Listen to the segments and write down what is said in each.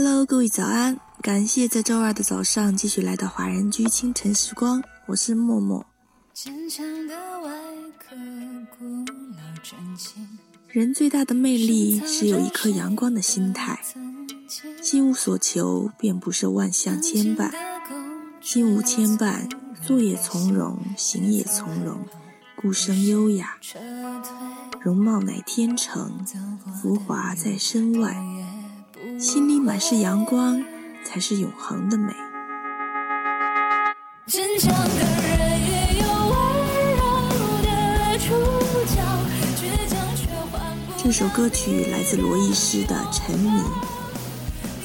Hello，各位早安！感谢在周二的早上继续来到华人居清晨时光，我是默默。人最大的魅力是有一颗阳光的心态，心无所求便不受万象牵绊，心无牵绊，坐也从容，行也从容，孤生优雅，容貌乃天成，浮华在身外。心里满是阳光，才是永恒的美。这首歌曲来自罗艺诗的《沉迷》。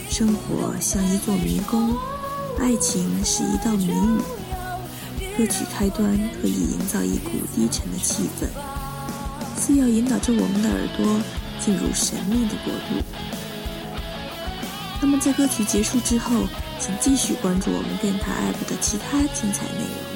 生活像一座迷宫，爱情是一道谜语。歌曲开端可以营造一股低沉的气氛，似要引导着我们的耳朵进入神秘的国度。那么在歌曲结束之后，请继续关注我们电台 app 的其他精彩内容。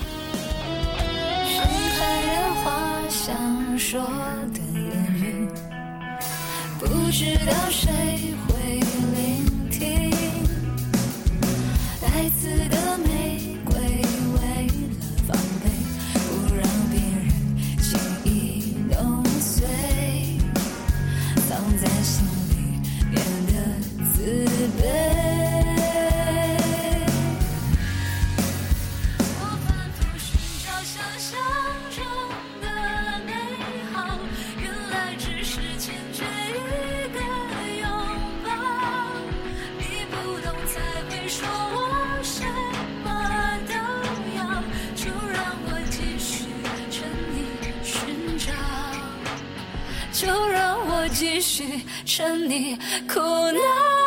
就让我继续沉溺苦恼。